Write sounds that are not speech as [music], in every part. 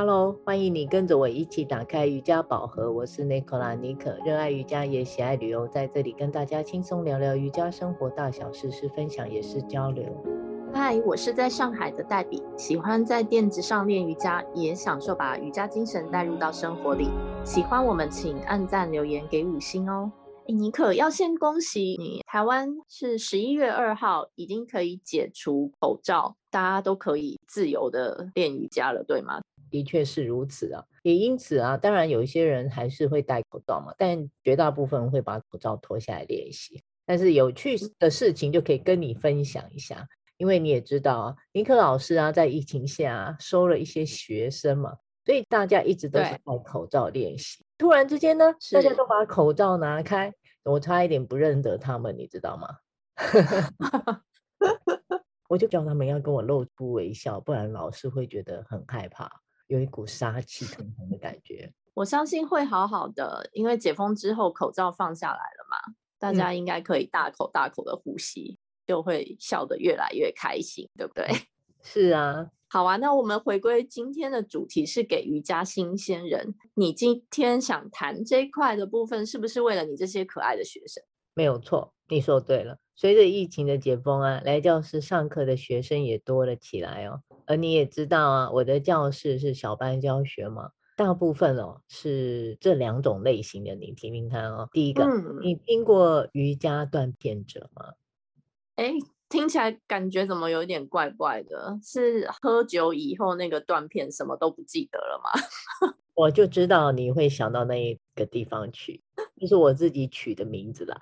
Hello，欢迎你跟着我一起打开瑜伽宝盒。我是 Nicola 妮可，热爱瑜伽也喜爱旅游，在这里跟大家轻松聊聊瑜伽生活大小事，是分享也是交流。嗨，我是在上海的黛比，喜欢在垫子上练瑜伽，也享受把瑜伽精神带入到生活里。喜欢我们，请按赞留言给五星哦。诶，妮可要先恭喜你，台湾是十一月二号已经可以解除口罩，大家都可以自由的练瑜伽了，对吗？的确是如此啊，也因此啊，当然有一些人还是会戴口罩嘛，但绝大部分会把口罩脱下来练习。但是有趣的事情就可以跟你分享一下，因为你也知道啊，尼克老师啊，在疫情下啊，收了一些学生嘛，所以大家一直都是戴口罩练习。突然之间呢，大家都把口罩拿开，我差一点不认得他们，你知道吗？[laughs] 我就叫他们要跟我露出微笑，不然老师会觉得很害怕。有一股杀气腾腾的感觉，我相信会好好的，因为解封之后口罩放下来了嘛，大家应该可以大口大口的呼吸，嗯、就会笑得越来越开心，对不对？[laughs] 是啊，好啊，那我们回归今天的主题是给瑜伽新鲜人，你今天想谈这一块的部分，是不是为了你这些可爱的学生？没有错，你说对了。随着疫情的解封啊，来教室上课的学生也多了起来哦。而你也知道啊，我的教室是小班教学嘛，大部分哦是这两种类型的，你听听看哦。第一个，嗯、你听过瑜伽断片者吗？哎，听起来感觉怎么有点怪怪的？是喝酒以后那个断片，什么都不记得了吗？[laughs] 我就知道你会想到那一个地方去，就是我自己取的名字啦。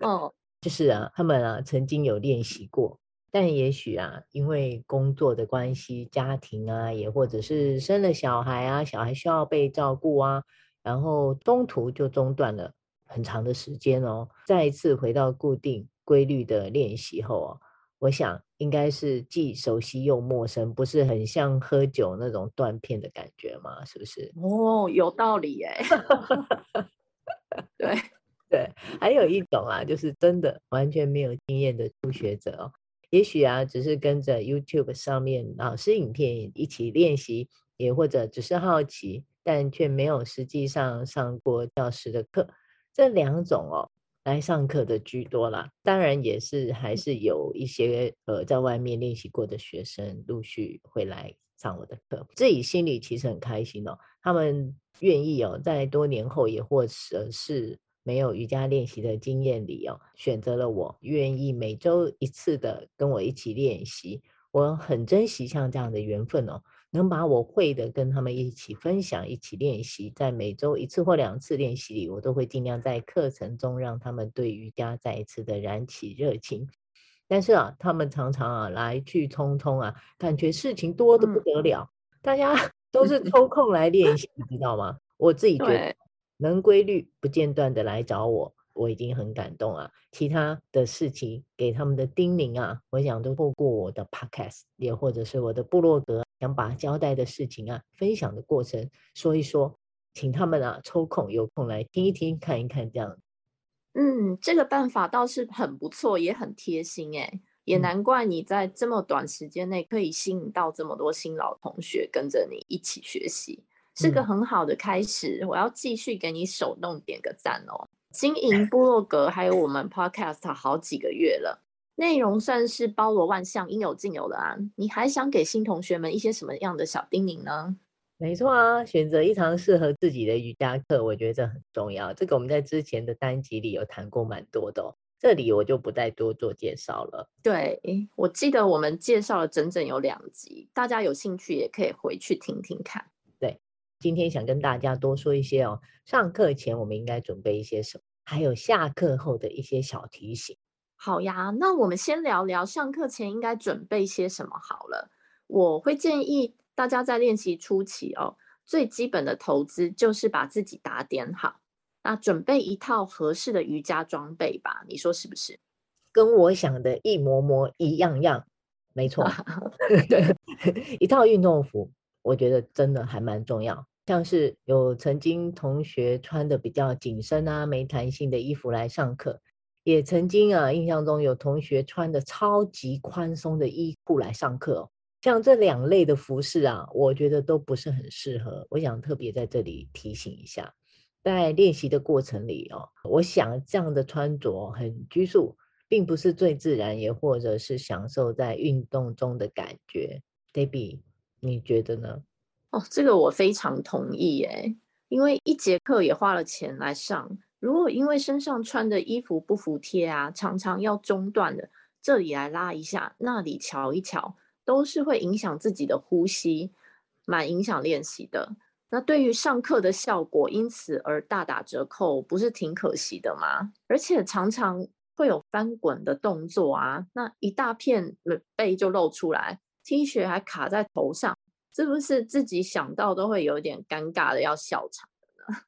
哦，就是啊，他们啊曾经有练习过，但也许啊因为工作的关系、家庭啊，也或者是生了小孩啊，小孩需要被照顾啊，然后中途就中断了很长的时间哦。再一次回到固定规律的练习后啊，我想。应该是既熟悉又陌生，不是很像喝酒那种断片的感觉吗？是不是？哦，有道理耶。[laughs] 对对，还有一种啊，就是真的完全没有经验的初学者哦，也许啊，只是跟着 YouTube 上面老师影片一起练习，也或者只是好奇，但却没有实际上上过教师的课，这两种哦。来上课的居多啦，当然也是还是有一些呃在外面练习过的学生陆续会来上我的课，自己心里其实很开心哦。他们愿意哦，在多年后也或者是没有瑜伽练习的经验里哦，选择了我，愿意每周一次的跟我一起练习，我很珍惜像这样的缘分哦。能把我会的跟他们一起分享，一起练习，在每周一次或两次练习里，我都会尽量在课程中让他们对瑜伽再一次的燃起热情。但是啊，他们常常啊来去匆匆啊，感觉事情多得不得了，嗯、大家 [laughs] 都是抽空来练习，你知道吗？我自己觉得能规律不间断的来找我。我已经很感动啊！其他的事情给他们的叮咛啊，我想都透过我的 podcast，也或者是我的部落格，想把交代的事情啊，分享的过程说一说，请他们啊抽空有空来听一听，看一看这样。嗯，这个办法倒是很不错，也很贴心哎，也难怪你在这么短时间内可以吸引到这么多新老同学跟着你一起学习，是个很好的开始。嗯，我要继续给你手动点个赞哦。经营部落格还有我们 podcast 好几个月了，内容算是包罗万象，应有尽有的啊。你还想给新同学们一些什么样的小叮咛呢？没错啊，选择一堂适合自己的瑜伽课，我觉得这很重要。这个我们在之前的单集里有谈过蛮多的哦，这里我就不再多做介绍了。对，我记得我们介绍了整整有两集，大家有兴趣也可以回去听听看。今天想跟大家多说一些哦，上课前我们应该准备一些什么，还有下课后的一些小提醒。好呀，那我们先聊聊上课前应该准备些什么好了。我会建议大家在练习初期哦，最基本的投资就是把自己打点好，那准备一套合适的瑜伽装备吧，你说是不是？跟我想的一模模一样样，没错 [laughs] [laughs] 一套运动服，我觉得真的还蛮重要。像是有曾经同学穿的比较紧身啊、没弹性的衣服来上课，也曾经啊印象中有同学穿的超级宽松的衣裤来上课。像这两类的服饰啊，我觉得都不是很适合。我想特别在这里提醒一下，在练习的过程里哦，我想这样的穿着很拘束，并不是最自然，也或者是享受在运动中的感觉。Debbie，你觉得呢？哦，这个我非常同意耶，因为一节课也花了钱来上，如果因为身上穿的衣服不服帖啊，常常要中断的，这里来拉一下，那里瞧一瞧。都是会影响自己的呼吸，蛮影响练习的。那对于上课的效果，因此而大打折扣，不是挺可惜的吗？而且常常会有翻滚的动作啊，那一大片背就露出来，T 恤还卡在头上，是不是自己想到都会有点尴尬的要笑场的呢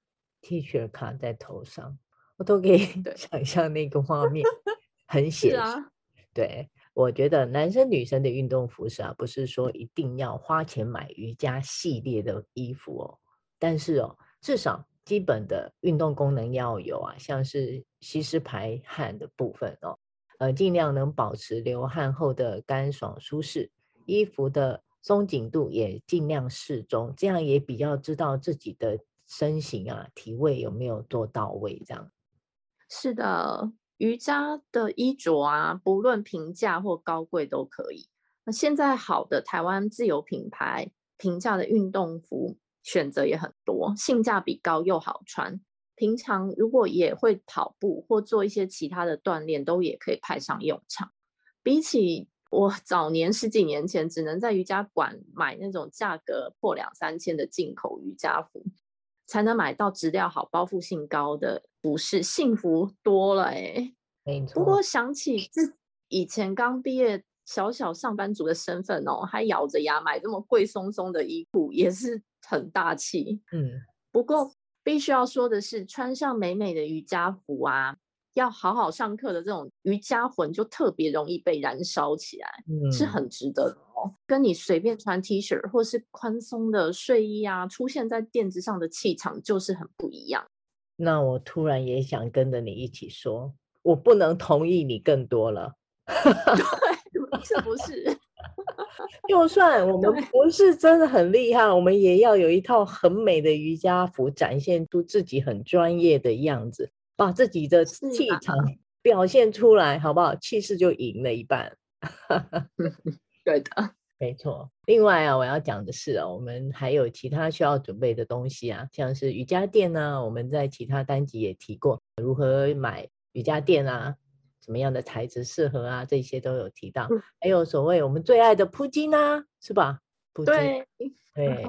？T 恤卡在头上，我都可以 [laughs] 想象那个画面，[laughs] 很写实。啊、对。我觉得男生女生的运动服饰啊，不是说一定要花钱买瑜伽系列的衣服哦，但是哦，至少基本的运动功能要有啊，像是吸湿排汗的部分哦，呃，尽量能保持流汗后的干爽舒适，衣服的松紧度也尽量适中，这样也比较知道自己的身形啊、体位有没有做到位，这样。是的。瑜伽的衣着啊，不论平价或高贵都可以。那现在好的台湾自有品牌平价的运动服选择也很多，性价比高又好穿。平常如果也会跑步或做一些其他的锻炼，都也可以派上用场。比起我早年十几年前只能在瑜伽馆买那种价格破两三千的进口瑜伽服，才能买到质量好、包覆性高的服饰，幸福多了哎。没错。不过想起自以前刚毕业、小小上班族的身份哦，还咬着牙买这么贵松松的衣裤，也是很大气。嗯。不过必须要说的是，穿上美美的瑜伽服啊，要好好上课的这种瑜伽魂就特别容易被燃烧起来，嗯，是很值得的哦。跟你随便穿 T 恤或是宽松的睡衣啊，出现在垫子上的气场就是很不一样。那我突然也想跟着你一起说，我不能同意你更多了。对，[laughs] 是不是？[laughs] 就算我们不是真的很厉害，我们也要有一套很美的瑜伽服，展现出自己很专业的样子，把自己的气场表现出来，好不好？气势就赢了一半。[laughs] 对的，没错。另外啊，我要讲的是啊，我们还有其他需要准备的东西啊，像是瑜伽垫呢，我们在其他单集也提过，如何买瑜伽垫啊，什么样的材质适合啊，这些都有提到。嗯、还有所谓我们最爱的铺巾啊，是吧？铺巾，对，对，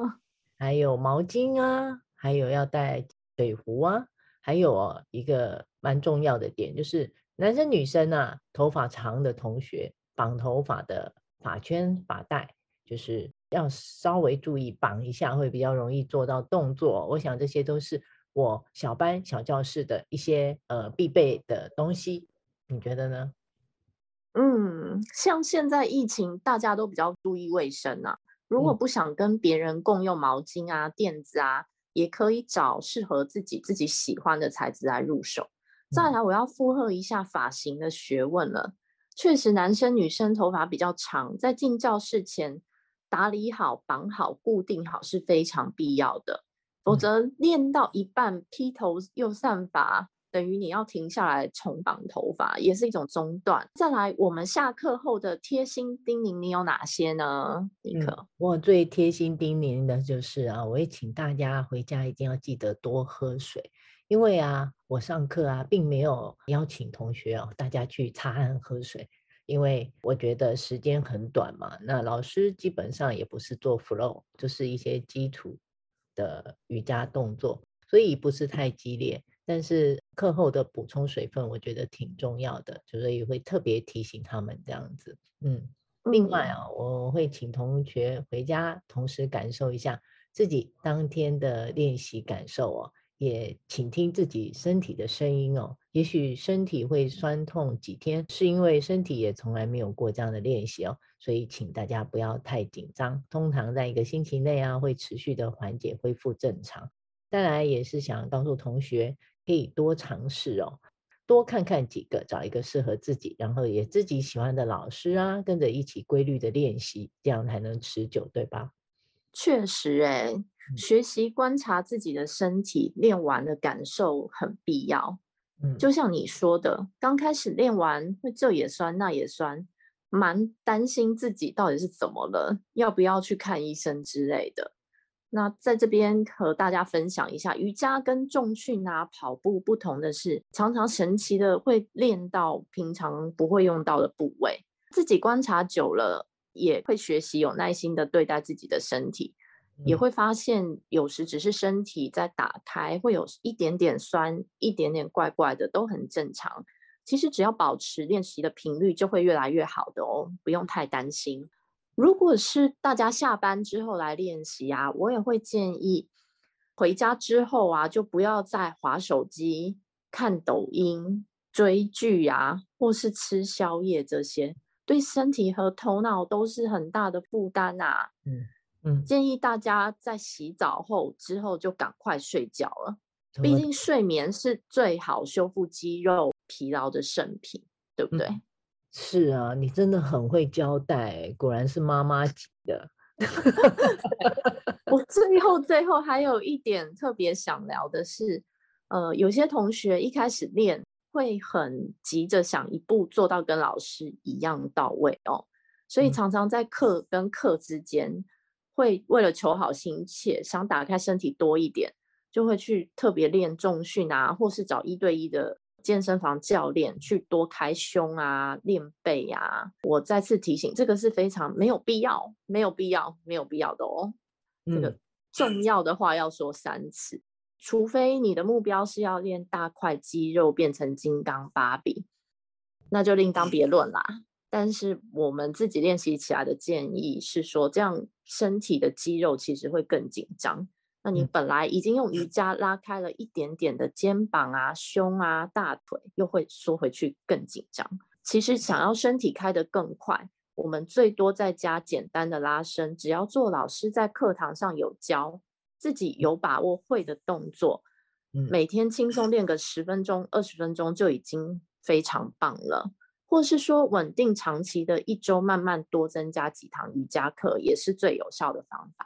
还有毛巾啊，还有要带水壶啊，还有一个蛮重要的点，就是男生女生啊，头发长的同学绑头发的。发圈、发带，就是要稍微注意绑一下，会比较容易做到动作。我想这些都是我小班小教室的一些呃必备的东西，你觉得呢？嗯，像现在疫情，大家都比较注意卫生啊。如果不想跟别人共用毛巾啊、垫子啊，也可以找适合自己、自己喜欢的材质来入手。再来，我要附和一下发型的学问了。确实，男生女生头发比较长，在进教室前打理好、绑好、固定好是非常必要的。否则练到一半披头又散发，等于你要停下来重绑头发，也是一种中断。再来，我们下课后的贴心叮咛，你有哪些呢？尼克？嗯，我最贴心叮咛的就是啊，我也请大家回家一定要记得多喝水。因为啊，我上课啊，并没有邀请同学哦，大家去擦汗喝水，因为我觉得时间很短嘛。那老师基本上也不是做 flow，就是一些基础的瑜伽动作，所以不是太激烈。但是课后的补充水分，我觉得挺重要的，所以会特别提醒他们这样子。嗯，另外啊，我会请同学回家，同时感受一下自己当天的练习感受哦。也倾听自己身体的声音哦，也许身体会酸痛几天，是因为身体也从来没有过这样的练习哦，所以请大家不要太紧张。通常在一个星期内啊，会持续的缓解，恢复正常。当然也是想告诉同学，可以多尝试哦。多看看几个，找一个适合自己，然后也自己喜欢的老师啊，跟着一起规律的练习，这样才能持久，对吧？确实，哎，学习观察自己的身体，练完的感受很必要。嗯，就像你说的，刚开始练完会这也酸那也酸，蛮担心自己到底是怎么了，要不要去看医生之类的。那在这边和大家分享一下，瑜伽跟重训啊、跑步不同的是，常常神奇的会练到平常不会用到的部位。自己观察久了，也会学习有耐心的对待自己的身体，也会发现有时只是身体在打开，会有一点点酸、一点点怪怪的，都很正常。其实只要保持练习的频率，就会越来越好的哦，不用太担心。如果是大家下班之后来练习啊，我也会建议回家之后啊，就不要再划手机、看抖音、追剧啊，或是吃宵夜这些，对身体和头脑都是很大的负担啊。嗯嗯，建议大家在洗澡后之后就赶快睡觉了，毕竟睡眠是最好修复肌肉疲劳的圣品，对不对？嗯是啊，你真的很会交代，果然是妈妈级的。[laughs] 我最后最后还有一点特别想聊的是，呃，有些同学一开始练会很急着想一步做到跟老师一样到位哦，所以常常在课跟课之间会为了求好心切，想打开身体多一点，就会去特别练重训啊，或是找一对一的。健身房教练去多开胸啊，练背啊。我再次提醒，这个是非常没有必要、没有必要、没有必要的哦。这个重要的话要说三次，嗯、除非你的目标是要练大块肌肉变成金刚芭比，那就另当别论啦。但是我们自己练习起来的建议是说，这样身体的肌肉其实会更紧张。那你本来已经用瑜伽拉开了一点点的肩膀啊、胸啊、大腿，又会缩回去更紧张。其实想要身体开得更快，我们最多再加简单的拉伸，只要做老师在课堂上有教，自己有把握会的动作，每天轻松练个十分钟、二十分钟就已经非常棒了。或是说稳定长期的一周，慢慢多增加几堂瑜伽课，也是最有效的方法。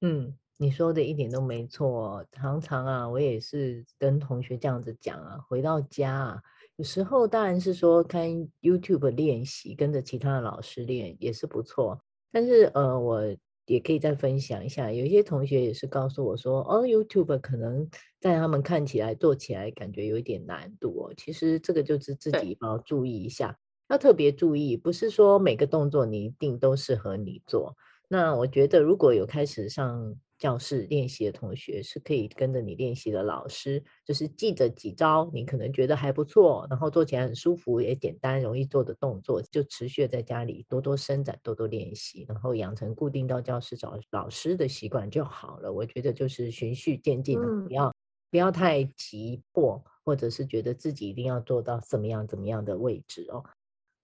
嗯。你说的一点都没错，常常啊，我也是跟同学这样子讲啊，回到家啊，有时候当然是说看 YouTube 练习，跟着其他的老师练也是不错。但是呃，我也可以再分享一下，有一些同学也是告诉我说，哦，YouTube 可能在他们看起来做起来感觉有一点难度哦。其实这个就是自己要注意一下，要特别注意，不是说每个动作你一定都适合你做。那我觉得如果有开始上教室练习的同学是可以跟着你练习的老师，就是记着几招，你可能觉得还不错，然后做起来很舒服，也简单容易做的动作，就持续在家里多多伸展，多多练习，然后养成固定到教室找老师的习惯就好了。我觉得就是循序渐进的，不要不要太急迫，或者是觉得自己一定要做到怎么样怎么样的位置哦，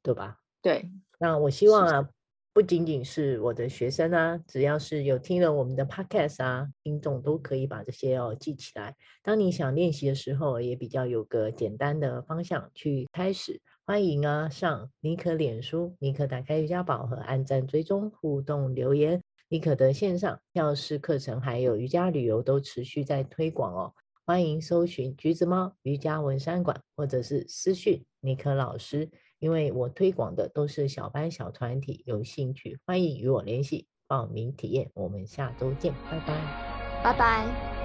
对吧？对，那我希望啊。不仅仅是我的学生啊，只要是有听了我们的 podcast 啊，听众都可以把这些哦记起来。当你想练习的时候，也比较有个简单的方向去开始。欢迎啊，上尼可脸书，尼可打开瑜伽宝盒，按赞追踪互动留言。尼可的线上教室课程还有瑜伽旅游都持续在推广哦。欢迎搜寻橘子猫瑜伽文山馆，或者是私讯尼可老师。因为我推广的都是小班小团体，有兴趣欢迎与我联系报名体验。我们下周见，拜拜，拜拜。